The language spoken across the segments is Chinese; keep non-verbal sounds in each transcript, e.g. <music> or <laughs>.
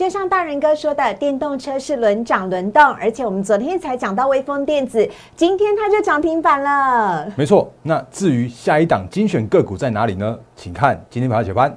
就像大人哥说的，电动车是轮涨轮动，而且我们昨天才讲到微风电子，今天它就涨停板了。没错，那至于下一档精选个股在哪里呢？请看今天盘后解盘。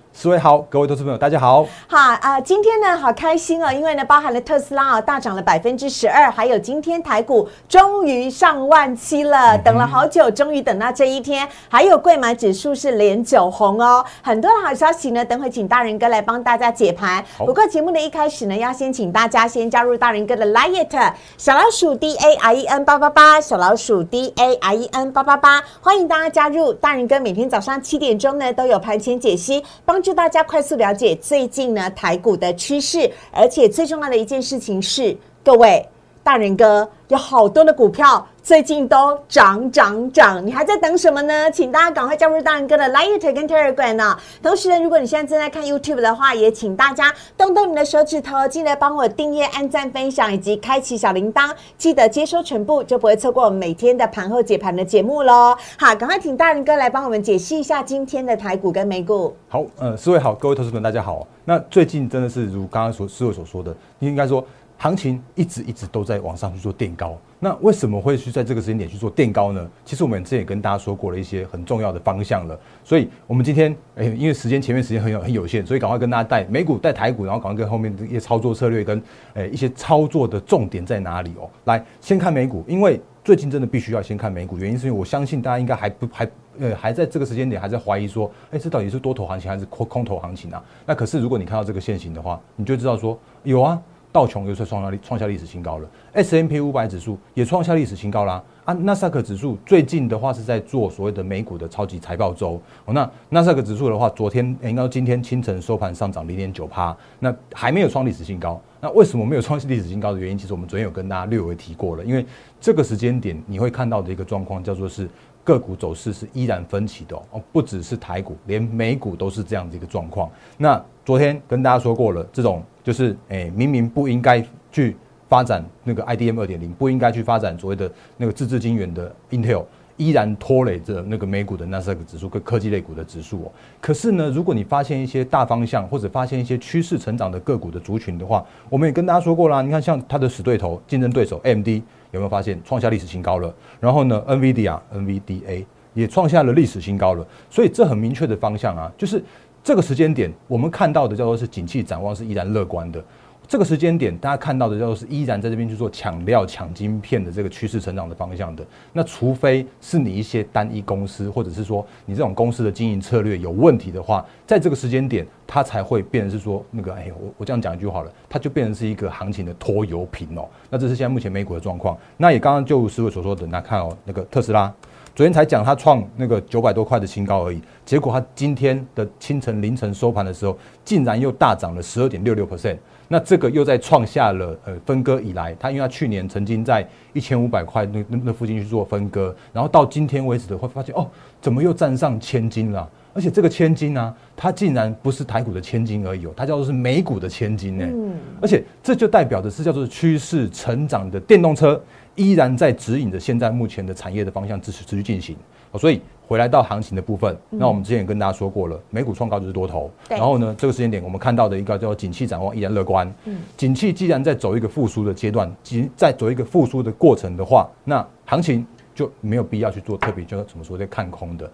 四位好，各位投资朋友，大家好。好啊，今天呢，好开心哦，因为呢，包含了特斯拉啊，大涨了百分之十二，还有今天台股终于上万七了，等了好久，终于等到这一天。还有贵买指数是连九红哦，很多的好消息呢，等会请大人哥来帮大家解盘。不过节目的一开始呢，要先请大家先加入大人哥的 Lite 小老鼠 D A I E N 八八八，小老鼠 D A I E N 八八八，欢迎大家加入。大人哥每天早上七点钟呢，都有盘前解析，帮。助大家快速了解最近呢台股的趋势，而且最重要的一件事情是，各位大人哥有好多的股票。最近都涨涨涨，你还在等什么呢？请大家赶快加入大人哥的 Light 跟 Telegram 呢。同时呢，如果你现在正在看 YouTube 的话，也请大家动动你的手指头，记得帮我订阅、按赞、分享以及开启小铃铛，记得接收全部，就不会错过我们每天的盘后解盘的节目喽。好，赶快请大人哥来帮我们解析一下今天的台股跟美股。好，呃，四位好，各位投资们大家好。那最近真的是如刚刚所四位所说的，应该说。行情一直一直都在往上去做垫高，那为什么会去在这个时间点去做垫高呢？其实我们之前也跟大家说过了一些很重要的方向了，所以我们今天诶，因为时间前面时间很有很有限，所以赶快跟大家带美股带台股，然后赶快跟后面的一些操作策略跟诶一些操作的重点在哪里哦。来，先看美股，因为最近真的必须要先看美股，原因是因为我相信大家应该还不还呃还在这个时间点还在怀疑说，哎，这到底是多头行情还是空空头行情啊？那可是如果你看到这个线型的话，你就知道说有啊。道琼又在创下创下历史新高了，S M P 五百指数也创下历史新高啦。啊，纳斯克指数最近的话是在做所谓的美股的超级财报周。哦，那纳斯克指数的话，昨天应该今天清晨收盘上涨零点九趴，那还没有创历史新高。那为什么没有创历史新高的原因，其实我们昨天有跟大家略微提过了。因为这个时间点你会看到的一个状况叫做是个股走势是依然分歧的哦，不只是台股，连美股都是这样的一个状况。那昨天跟大家说过了，这种就是诶，明明不应该去发展那个 IDM 二点零，不应该去发展所谓的那个自制晶圆的 Intel，依然拖累着那个美股的纳斯达克指数跟科技类股的指数哦。可是呢，如果你发现一些大方向或者发现一些趋势成长的个股的族群的话，我们也跟大家说过啦。你看，像它的死对头、竞争对手 AMD 有没有发现创下历史新高了？然后呢，NVIDIA、NVDA 也创下了历史新高了。所以这很明确的方向啊，就是。这个时间点，我们看到的叫做是景气展望是依然乐观的。这个时间点，大家看到的叫做是依然在这边去做抢料、抢晶片的这个趋势成长的方向的。那除非是你一些单一公司，或者是说你这种公司的经营策略有问题的话，在这个时间点，它才会变成是说那个，哎呦，我我这样讲一句好了，它就变成是一个行情的拖油瓶哦。那这是现在目前美股的状况。那也刚刚就师傅所说的，那看哦，那个特斯拉。昨天才讲它创那个九百多块的新高而已，结果它今天的清晨凌晨收盘的时候，竟然又大涨了十二点六六 percent。那这个又在创下了呃分割以来，它因为它去年曾经在一千五百块那那那附近去做分割，然后到今天为止的会发现哦，怎么又站上千金了？而且这个千金呢，它竟然不是台股的千金而已哦，它叫做是美股的千金呢。嗯。而且这就代表的是叫做趋势成长的电动车。依然在指引着现在目前的产业的方向，持持续进行。所以回来到行情的部分，那我们之前也跟大家说过了，美股创高就是多头。然后呢，这个时间点我们看到的一个叫景气展望依然乐观。嗯，景气既然在走一个复苏的阶段，即在走一个复苏的过程的话，那行情就没有必要去做特别叫怎么说在看空的。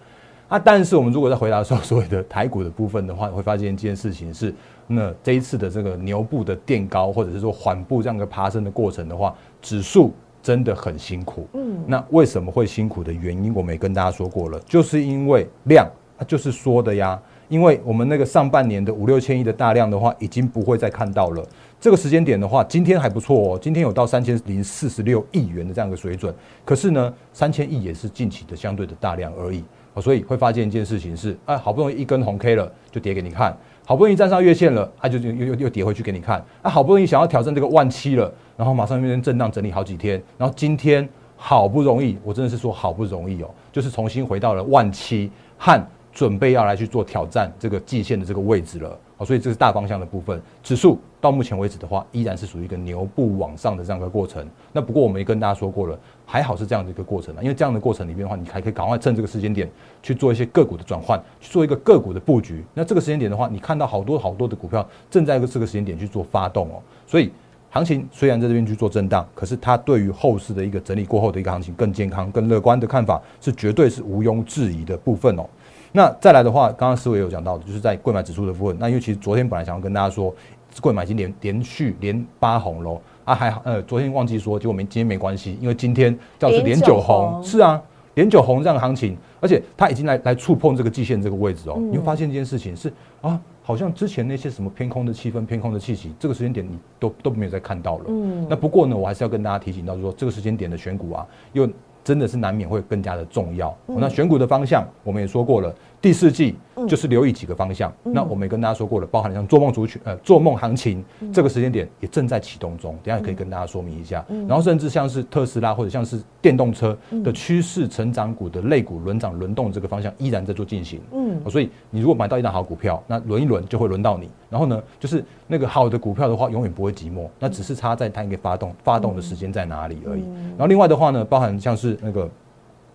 啊，但是我们如果在回答说所谓的台股的部分的话，会发现一件事情是，那这一次的这个牛步的垫高，或者是说缓步这样一个爬升的过程的话，指数。真的很辛苦，嗯，那为什么会辛苦的原因，我们也跟大家说过了，就是因为量，它就是说的呀，因为我们那个上半年的五六千亿的大量的话，已经不会再看到了。这个时间点的话，今天还不错哦，今天有到三千零四十六亿元的这样一个水准，可是呢，三千亿也是近期的相对的大量而已，所以会发现一件事情是，哎，好不容易一根红 K 了，就跌给你看。好不容易站上月线了，它就又又又跌回去给你看。啊，好不容易想要挑战这个万七了，然后马上变成震荡整理好几天，然后今天好不容易，我真的是说好不容易哦，就是重新回到了万七和准备要来去做挑战这个季线的这个位置了。好，所以这是大方向的部分。指数到目前为止的话，依然是属于一个牛步往上的这样一个过程。那不过我们也跟大家说过了，还好是这样的一个过程啊，因为这样的过程里面的话，你还可以赶快趁这个时间点去做一些个股的转换，去做一个个股的布局。那这个时间点的话，你看到好多好多的股票正在这个时间点去做发动哦。所以行情虽然在这边去做震荡，可是它对于后市的一个整理过后的一个行情更健康、更乐观的看法，是绝对是毋庸置疑的部分哦。那再来的话，刚刚思维有讲到的，就是在贵买指数的部分。那因为其实昨天本来想要跟大家说，贵买已经连连续连八红喽啊，还好呃，昨天忘记说，结果没今天没关系，因为今天叫是连九红，是啊，连九红这样的行情，而且它已经来来触碰这个季线这个位置哦。你会发现一件事情是啊，好像之前那些什么偏空的气氛、偏空的气息，这个时间点你都都没有再看到了。嗯，那不过呢，我还是要跟大家提醒到，说这个时间点的选股啊，又。真的是难免会更加的重要。那选股的方向，我们也说过了，第四季就是留意几个方向。那我们也跟大家说过了，包含像做梦族群、呃做梦行情这个时间点也正在启动中，等下可以跟大家说明一下。然后甚至像是特斯拉或者像是电动车的趋势成长股的类股轮涨轮动这个方向依然在做进行。嗯，所以你如果买到一档好股票，那轮一轮就会轮到你。然后呢，就是那个好的股票的话，永远不会寂寞，那只是差在它一个发动发动的时间在哪里而已。然后另外的话呢，包含像是那个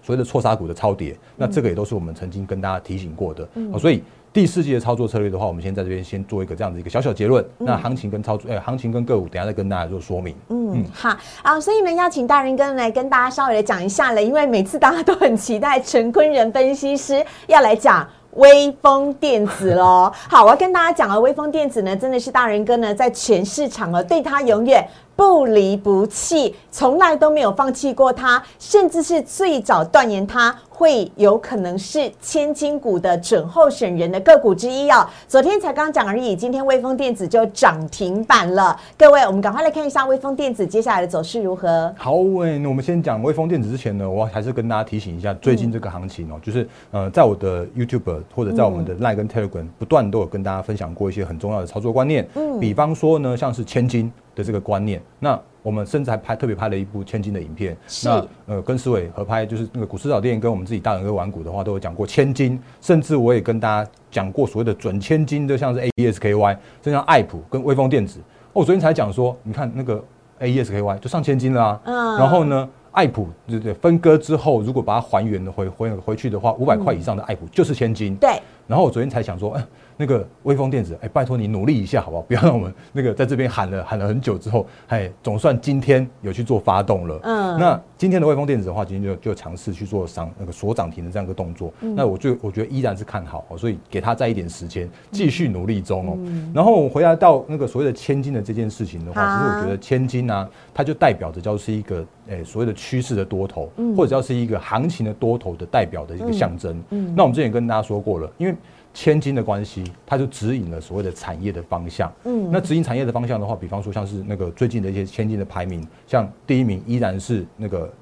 所谓的错杀股的超跌，那这个也都是我们曾经跟大家提醒过的。嗯所以第四季的操作策略的话，我们先在这边先做一个这样的一个小小结论。那行情跟操作，呃，行情跟个股，等下再跟大家做说明。嗯，好啊，所以呢，要请大人哥来跟大家稍微的讲一下了，因为每次大家都很期待陈坤仁分析师要来讲。微风电子喽，<laughs> 好，我要跟大家讲啊，微风电子呢，真的是大人哥呢，在全市场啊，对他永远。不离不弃，从来都没有放弃过它，甚至是最早断言它会有可能是千金股的准候选人的个股之一哦。昨天才刚讲而已，今天微风电子就涨停板了。各位，我们赶快来看一下微风电子接下来的走势如何。好，喂，那我们先讲微风电子之前呢，我还是跟大家提醒一下，最近这个行情哦，就是呃，在我的 YouTube 或者在我们的 Line 跟 Telegram 不断都有跟大家分享过一些很重要的操作观念，嗯，比方说呢，像是千金。的这个观念，那我们甚至还拍特别拍了一部千金的影片。那呃，跟思伟合拍，就是那个股市早店跟我们自己大人哥玩股的话，都有讲过千金。甚至我也跟大家讲过所谓的准千金，就像是 A E S K Y，就像爱普跟威风电子。我昨天才讲说，你看那个 A E S K Y 就上千金了啊。嗯。然后呢，爱普对对分割之后，如果把它还原的回回回去的话，五百块以上的爱普就是千金。对。然后我昨天才想说，哎。那个微风电子，哎，拜托你努力一下好不好？不要让我们那个在这边喊了 <laughs> 喊了很久之后，哎，总算今天有去做发动了。嗯，那今天的微风电子的话，今天就就尝试去做上那个锁涨停的这样一个动作。那我就我觉得依然是看好，所以给他再一点时间，继续努力中哦。然后我回来到那个所谓的千金的这件事情的话，其实我觉得千金呢，它就代表着叫是一个诶所谓的趋势的多头，或者叫是一个行情的多头的代表的一个象征。嗯，那我们之前跟大家说过了，因为。千金的关系，它就指引了所谓的产业的方向。嗯，那指引产业的方向的话，比方说像是那个最近的一些千金的排名，像第一名依然是那个，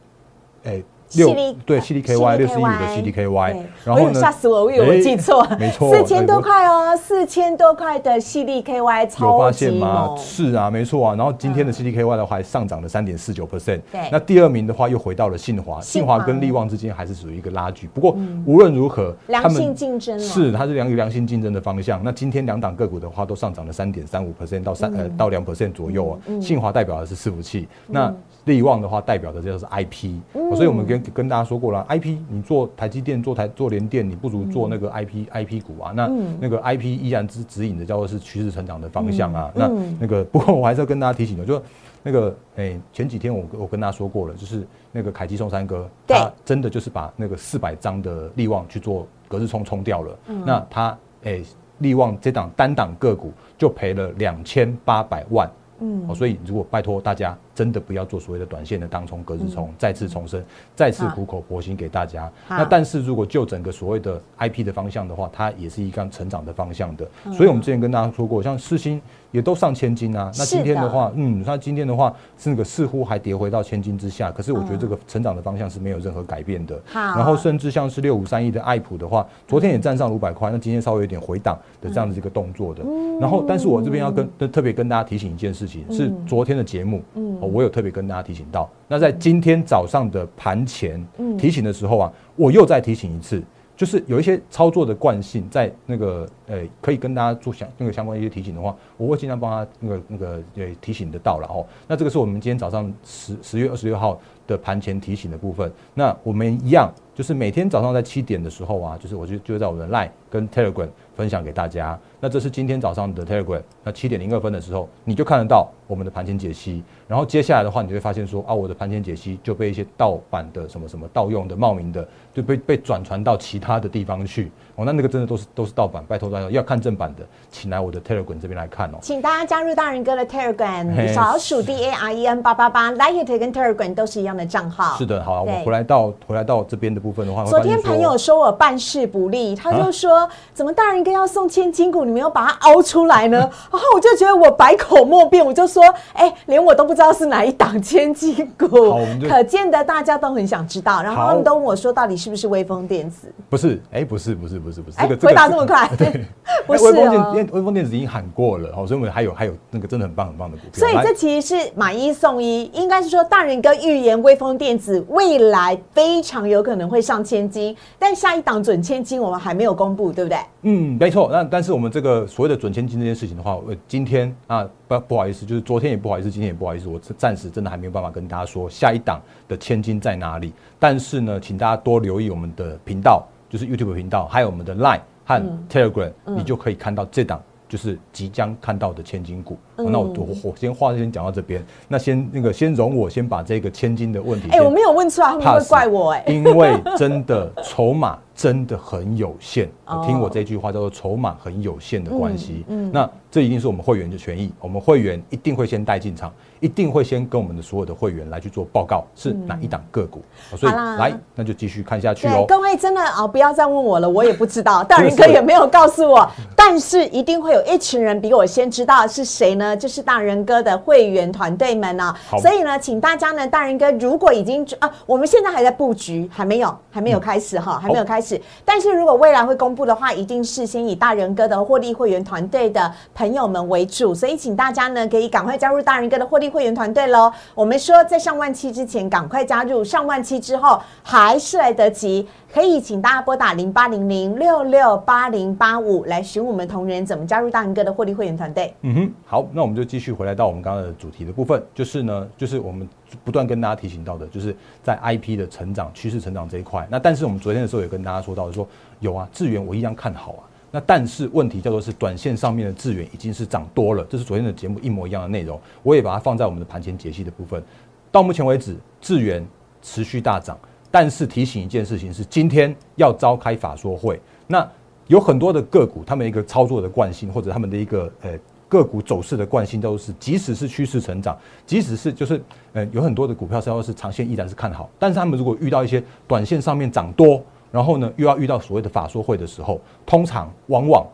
诶。六对 C D K Y 六十一五的 C D K Y，然后吓死我，我以为我记错，没错，四千多块哦，四千多块的 C D K Y 超级吗？是啊，没错啊。然后今天的 C D K Y 的话还上涨了三点四九 percent。对，那第二名的话又回到了信华，信华跟利旺之间还是属于一个拉锯。不过无论如何，良性竞争是它是良良性竞争的方向。那今天两档个股的话都上涨了三点三五 percent 到三呃到两 percent 左右啊。信华代表的是伺服器，那利旺的话代表的就是 I P。所以我们跟跟大家说过了。I P，你做台积电、做台做联电，你不如做那个 I P I P 股啊。那那个 I P 依然指指引的叫做是趋势成长的方向啊。那那个 <laughs> 不过我还是要跟大家提醒的，就那个哎，前几天我我跟大家说过了，就是那个凯基松三哥，他真的就是把那个四百张的利旺去做隔日冲冲掉了。那他哎，利旺这档单档个股就赔了两千八百万。嗯，所以如果拜托大家真的不要做所谓的短线的当冲、隔日冲，再次重申，再次苦口婆心给大家。那但是如果就整个所谓的 IP 的方向的话，它也是一个成长的方向的。嗯。所以我们之前跟大家说过，像四星也都上千金啊。那今天的的话，嗯，那今天的话是那个似乎还跌回到千金之下，可是我觉得嗯这个成长的方向是没有任何改变的。好。然后甚至像是六五三一的爱普的话，昨天也站上五百块，那今天稍微有点回档的这样子一个动作的。然后，但是我这边要跟特别跟大家提醒一件事情，是昨天的节目，哦，我有特别跟大家提醒到。那在今天早上的盘前提醒的时候啊，我又再提醒一次。就是有一些操作的惯性，在那个呃，可以跟大家做相那个相关一些提醒的话，我会尽量帮他那个那个呃提醒得到了哦。那这个是我们今天早上十十月二十六号的盘前提醒的部分。那我们一样，就是每天早上在七点的时候啊，就是我就就在我们的 Line 跟 Telegram 分享给大家。那这是今天早上的 Telegram，那七点零二分的时候，你就看得到我们的盘前解析。然后接下来的话，你就会发现说啊，我的盘前解析就被一些盗版的什么什么盗用的冒名的，就被被转传到其他的地方去。哦，那那个真的都是都是盗版，拜托大家要看正版的，请来我的 Telegram 这边来看哦。请大家加入大人哥的 Telegram，嘿小老鼠 D A R E N 八八八 l i k e it 跟 Telegram 都是一样的账号。是的，好、啊，对我回来到回来到这边的部分的话，昨天朋友说我办事不力，他就说、怎么大人哥要送千金股，你没有把它凹出来呢？然 <laughs> 后我就觉得我百口莫辩，我就说，哎、连我都不知道是哪一档千金股可见的大家都很想知道。然后他们都问我说，到底是不是微风电子？不是，哎、不是，不是，不是，不是，哎、这个回答这么快，对 <laughs> 不是哎微风电哦子，因为微风电子已经喊过了，哦，所以我们还有还有那个真的很棒很棒的股票。所以这其实是买一送一，应该是说大人哥预言微风电子未来非常有可能会上千金，但下一档准千金我们还没有公布，对不对？嗯，没错。那但是我们这个所谓的准千金这件事情的话，我今天啊不不好意思，就是昨天也不好意思，今天也不好意思，我暂时真的还没有办法跟大家说下一档的千金在哪里。但是呢，请大家多留意我们的频道，就是 YouTube 频道，还有我们的 Line 和 Telegram，、你就可以看到这档。就是即将看到的千金股，哦那我我我先话先讲到这边，那先那个先容我先把这个千金的问题哎、先我没有问出来，他们会怪我哎、因为真的 <laughs> 筹码真的很有限。哦听我这句话叫做筹码很有限的关系。嗯嗯那这一定是我们会员的权益，我们会员一定会先带进场，一定会先跟我们的所有的会员来去做报告，是哪一档个股。哦所以来，那就继续看下去，哦。各位真的啊、不要再问我了，我也不知道，大人真的是哥也没有告诉我，但是一定会有一群人比我先知道是谁呢？就是大人哥的会员团队们呢、好所以呢，请大家呢，大人哥如果已经啊，我们现在还在布局，还没有，还没有开始哈，还没有开始。但是如果未来会公布的话，一定是先以大人哥的获利会员团队的朋友们为主，所以请大家呢可以赶快加入大人哥的获利会员团队喽。我们说在上万期之前赶快加入，上万期之后还是来得及。可以请大家拨打零八零零六六八零八五来询我们同仁怎么加入大人哥的获利会员团队。嗯哼，好，那我们就继续回来到我们刚刚的主题的部分，就是呢，就是我们不断跟大家提醒到的，就是在 IP 的成长趋势成长这一块。那但是我们昨天的时候也跟大家说到，说有啊，智源我一样看好啊。那但是问题叫做是短线上面的智源已经是涨多了，这是昨天的节目一模一样的内容，我也把它放在我们的盘前解析的部分。到目前为止，智源持续大涨，但是提醒一件事情是，今天要召开法说会，那有很多的个股，他们一个操作的惯性，或者他们的一个呃个股走势的惯性，都是即使是趋势成长，即使是就是呃有很多的股票是要是长线依然是看好，但是他们如果遇到一些短线上面涨多，然后呢又要遇到所谓的法说会的时候，通常往往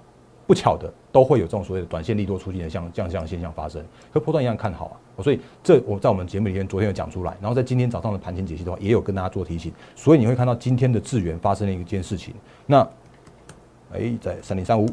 不巧的都会有这种所谓的短线利多出尽的像这样这样现象发生，和波段一样看好啊，所以这我在我们节目里面昨天有讲出来，然后在今天早上的盘前解析的话，也有跟大家做提醒，所以你会看到今天的资源发生了一件事情，那。哎，在三零三五，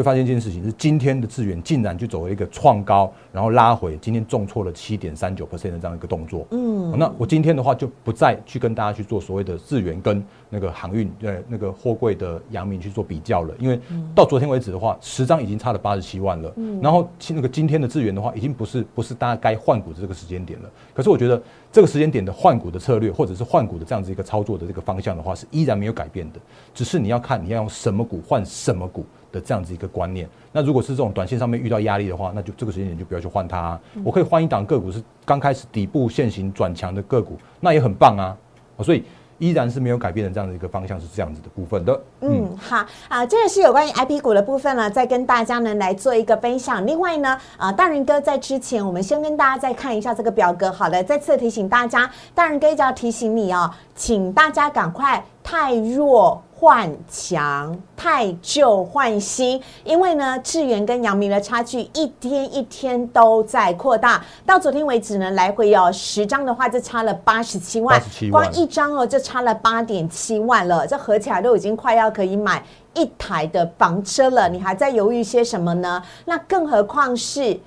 会发现一件事情是，今天的智源竟然就走了一个创高，然后拉回，今天重挫了七点三九 percent 的这样一个动作。嗯，那我今天的话就不再去跟大家去做所谓的智源跟那个航运呃那个货柜的阳明去做比较了，因为到昨天为止的话，十张已经差了八十七万了。嗯，然后那个今天的智源的话，已经不是不是大家该换股的这个时间点了。可是我觉得这个时间点的换股的策略，或者是换股的这样子一个操作的这个方向的话，是依然没有改变的，只是你要看你要用什么股换什么股的这样子一个观念。那如果是这种短线上面遇到压力的话，那就这个时间点就不要去换它、啊。我可以换一档个股是刚开始底部现行转强的个股，那也很棒啊。哦所以依然是没有改变的这样的一个方向是这样子的部分的。嗯，好啊，这个是有关于 IP 股的部分呢，再跟大家呢来做一个分享。另外呢，啊，大人哥在之前，我们先跟大家再看一下这个表格。好的，再次提醒大家，大人哥一直要提醒你哦，请大家赶快太弱。换强，太旧换新，因为呢，智源跟阳明的差距一天一天都在扩大，到昨天为止呢，来回哦十张的话就差了八十七万，光一张哦就差了八点七万了，这合起来都已经快要可以买一台的房车了，你还在犹豫些什么呢？那更何况是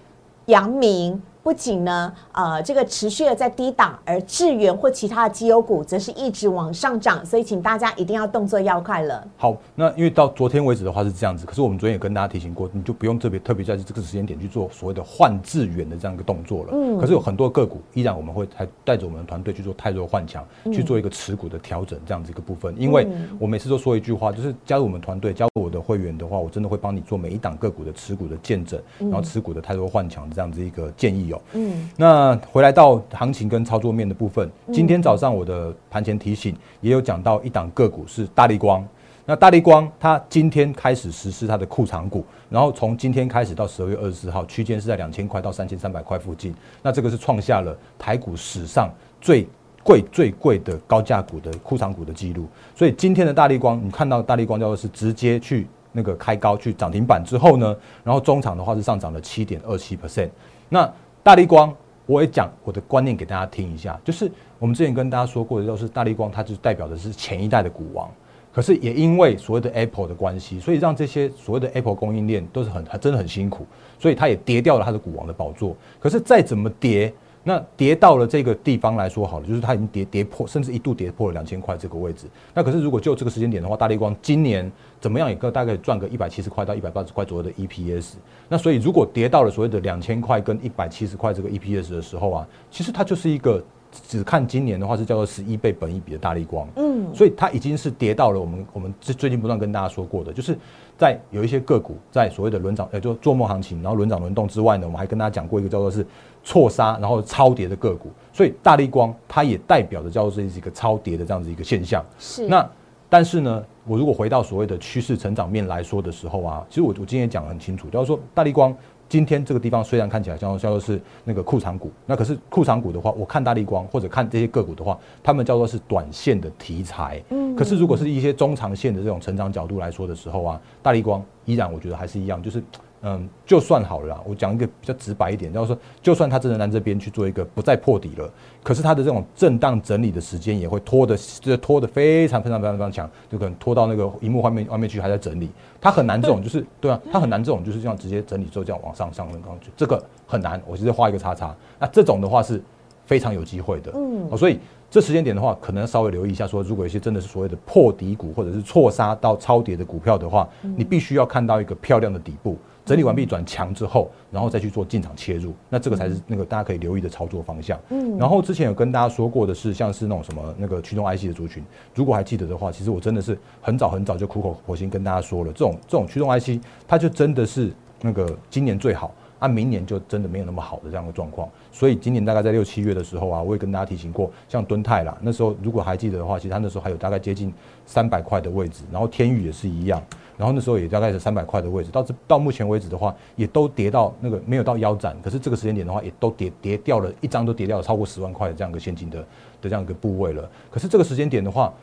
阳明。不仅呢，呃，这个持续的在低档，而智源或其他的绩优股则是一直往上涨，所以请大家一定要动作要快了。好，那因为到昨天为止的话是这样子，可是我们昨天也跟大家提醒过，你就不用特别特别在这个时间点去做所谓的换智源的这样一个动作了。嗯。可是有很多个股依然我们会还带着我们的团队去做太弱换强，去做一个持股的调整这样子一个部分。因为我每次都说一句话，就是加入我们团队，加入我的会员的话，我真的会帮你做每一档个股的持股的见证，然后持股的太弱换强这样子一个建议哦。嗯。那那回来到行情跟操作面的部分，今天早上我的盘前提醒也有讲到一档个股是大力光。那大力光它今天开始实施它的库藏股，然后从今天开始到十二月二十四号区间是在两千块到三千三百块附近。那这个是创下了台股史上最贵最贵的高价股的库藏股的记录。所以今天的大力光，你看到大力光叫做是直接去那个开高去涨停板之后呢，然后中场的话是上涨了七点二七 percent。那大力光。我也讲我的观念给大家听一下，就是我们之前跟大家说过的，就是大力光它就代表的是前一代的股王，可是也因为所谓的 Apple 的关系，所以让这些所谓的 Apple 供应链都是很真的很辛苦，所以它也跌掉了它的股王的宝座。可是再怎么跌。那跌到了这个地方来说好了，就是它已经跌跌破，甚至一度跌破了两千块这个位置。那可是如果就这个时间点的话，大力光今年怎么样也大概赚个一百七十块到一百八十块左右的 EPS。那所以如果跌到了所谓的两千块跟一百七十块这个 EPS 的时候啊，其实它就是一个只看今年的话是叫做十一倍本一比的大力光。嗯，所以它已经是跌到了我们我们最最近不断跟大家说过的，就是在有一些个股在所谓的轮涨，呃，就做梦行情，然后轮涨轮动之外呢，我们还跟大家讲过一个叫做是。错杀，然后超跌的个股，所以大力光它也代表着叫做是一个超跌的这样子一个现象。是。那但是呢，我如果回到所谓的趋势成长面来说的时候啊，其实我我今天讲的很清楚，就是说大力光今天这个地方虽然看起来叫做是那个库藏股，那可是库藏股的话，我看大力光或者看这些个股的话，他们叫做是短线的题材。嗯。可是如果是一些中长线的这种成长角度来说的时候啊，大力光依然我觉得还是一样，就是。嗯，就算好了，我讲一个比较直白一点，就是说，就算它真的在这边去做一个不再破底了，可是它的这种震荡整理的时间也会拖的，就拖的非常非常非常非常强，就可能拖到那个荧幕外面外面去还在整理，它很难这种就是对啊，它很难这种就是这样直接整理之后这样往上上升上去，这个很难，我直接画一个叉叉。那这种的话是非常有机会的，嗯，所以这时间点的话，可能稍微留意一下，说如果有些真的是所谓的破底股或者是错杀到超跌的股票的话，你必须要看到一个漂亮的底部。整理完毕转强之后，然后再去做进场切入，那这个才是那个大家可以留意的操作方向。嗯，然后之前有跟大家说过的是，像是那种什么那个驱动 IC 的族群，如果还记得的话，其实我真的是很早很早就苦口婆心跟大家说了，这种这种驱动 IC，它就真的是那个今年最好，啊，明年就真的没有那么好的这样的状况。所以今年大概在六七月的时候啊，我也跟大家提醒过，像敦泰啦，那时候如果还记得的话，其实它那时候还有大概接近三百块的位置，然后天宇也是一样。然后那时候也大概是三百块的位置，到这到目前为止的话，也都跌到那个没有到腰斩，可是这个时间点的话，也都跌跌掉了一张都跌掉了超过十万块的这样一个现金的的这样一个部位了。可是这个时间点的话，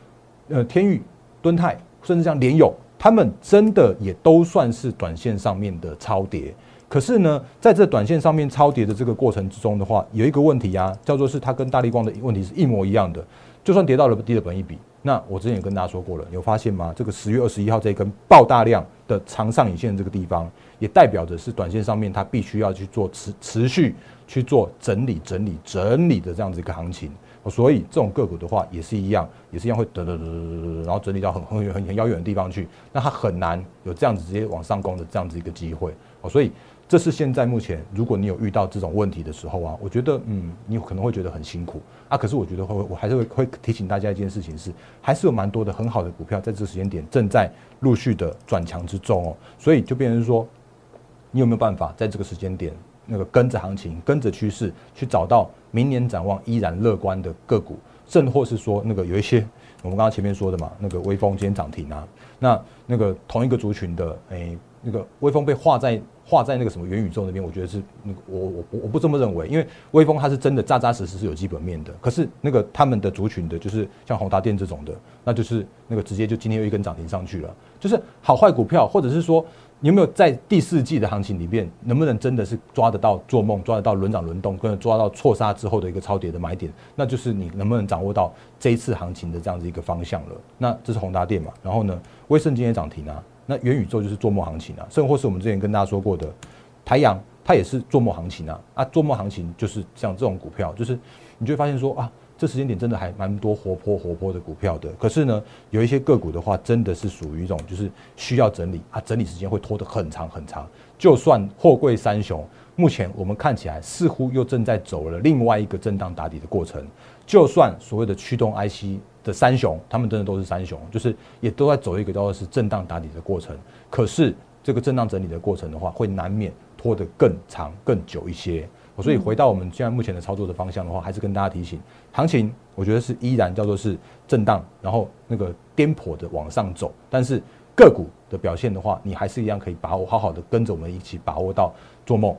呃，天域、敦泰，甚至像联友，他们真的也都算是短线上面的超跌。可是呢，在这短线上面超跌的这个过程之中的话，有一个问题啊，叫做是它跟大力光的问题是一模一样的，就算跌到了低的本一比。那我之前也跟大家说过了，有发现吗？这个十月二十一号这根爆大量的长上影线这个地方，也代表着是短线上面它必须要去做持持续去做整理、整理、整理的这样子一个行情。所以这种个股的话，也是一样，也是一样会得得得得得，然后整理到很很远、很很遥远的地方去，那它很难有这样子直接往上攻的这样子一个机会。哦，所以。这是现在目前，如果你有遇到这种问题的时候啊，我觉得，嗯，你可能会觉得很辛苦啊。可是我觉得会，我还是会会提醒大家一件事情是，还是有蛮多的很好的股票在这个时间点正在陆续的转强之中哦。所以就变成说，你有没有办法在这个时间点，那个跟着行情、跟着趋势去找到明年展望依然乐观的个股？甚或是说那个有一些我们刚刚前面说的嘛，那个微风今天涨停啊，那那个同一个族群的，哎，那个微风被画在画在那个什么元宇宙那边，我觉得是那个我我我不这么认为，因为微风它是真的扎扎实实是有基本面的，可是那个他们的族群的，就是像宏达电这种的，那就是那个直接就今天又一根涨停上去了，就是好坏股票，或者是说。你有没有在第四季的行情里面，能不能真的是抓得到做梦，抓得到轮涨轮动，跟抓到错杀之后的一个超跌的买点？那就是你能不能掌握到这一次行情的这样子一个方向了？那这是宏达电嘛？然后呢，威盛今天涨停啊，那元宇宙就是做梦行情啊，甚或是我们之前跟大家说过的台阳，它也是做梦行情啊啊，做梦行情就是像这种股票，就是你就会发现说啊。这时间点真的还蛮多活泼活泼的股票的，可是呢，有一些个股的话，真的是属于一种就是需要整理啊，整理时间会拖得很长很长。就算货柜三雄，目前我们看起来似乎又正在走了另外一个震荡打底的过程。就算所谓的驱动 IC 的三雄，他们真的都是三雄，就是也都在走一个叫做是震荡打底的过程。可是这个震荡整理的过程的话，会难免拖得更长更久一些。所以回到我们现在目前的操作的方向的话，还是跟大家提醒，行情我觉得是依然叫做是震荡，然后那个颠簸的往上走，但是个股的表现的话，你还是一样可以把握，好好的跟着我们一起把握到做梦。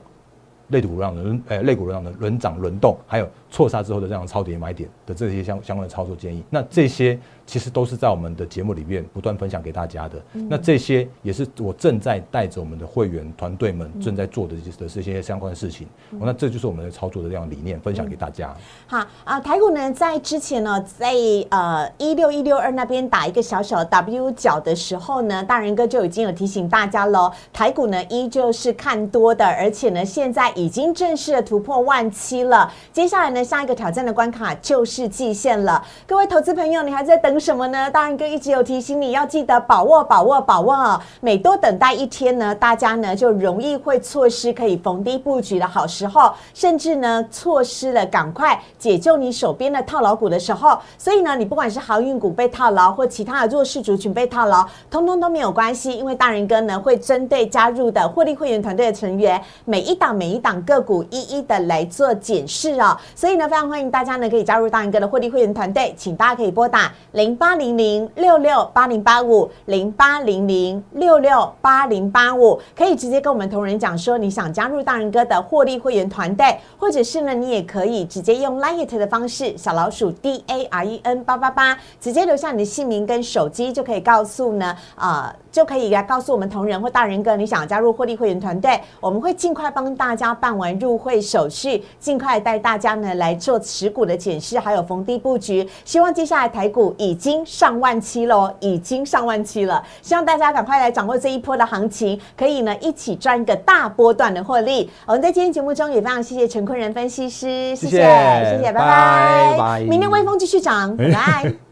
类股量的轮，呃，类股量的轮涨轮动，还有错杀之后的这样超跌买点的这些相相关的操作建议，那这些其实都是在我们的节目里面不断分享给大家的。那这些也是我正在带着我们的会员团队们正在做的这些的这些相关的事情。那这就是我们的操作的这样理念，分享给大家。好啊，台股呢在之前呢，在呃一六一六二那边打一个小小 W 角的时候呢，大仁哥就已经有提醒大家喽，台股呢依旧是看多的，而且呢现在。已经正式的突破万七了，接下来呢，下一个挑战的关卡就是季线了。各位投资朋友，你还在等什么呢？大然哥一直有提醒你要记得把握、把握、把握啊！每多等待一天呢，大家呢就容易会错失可以逢低布局的好时候，甚至呢错失了赶快解救你手边的套牢股的时候。所以呢，你不管是航运股被套牢，或其他的弱势族群被套牢，通通都没有关系，因为大人哥呢会针对加入的获利会员团队的成员，每一档每一档。个股一一的来做检视哦，所以呢，非常欢迎大家呢可以加入大仁哥的获利会员团队，请大家可以拨打零八零零六六八零八五零八零零六六八零八五，可以直接跟我们同仁讲说你想加入大仁哥的获利会员团队，或者是呢，你也可以直接用 Lite 的方式，小老鼠 D A R E N 八八八，直接留下你的姓名跟手机，就可以告诉呢，呃，就可以来告诉我们同仁或大人哥，你想加入获利会员团队，我们会尽快帮大家。办完入会手续，尽快带大家呢来做持股的检视，还有逢低布局。希望接下来台股已经上万期喽，已经上万期了。希望大家赶快来掌握这一波的行情，可以呢一起赚一个大波段的获利。我们在今天节目中也非常谢谢陈坤仁分析师，谢谢谢谢，拜拜，明天微风继续涨，拜拜。<laughs>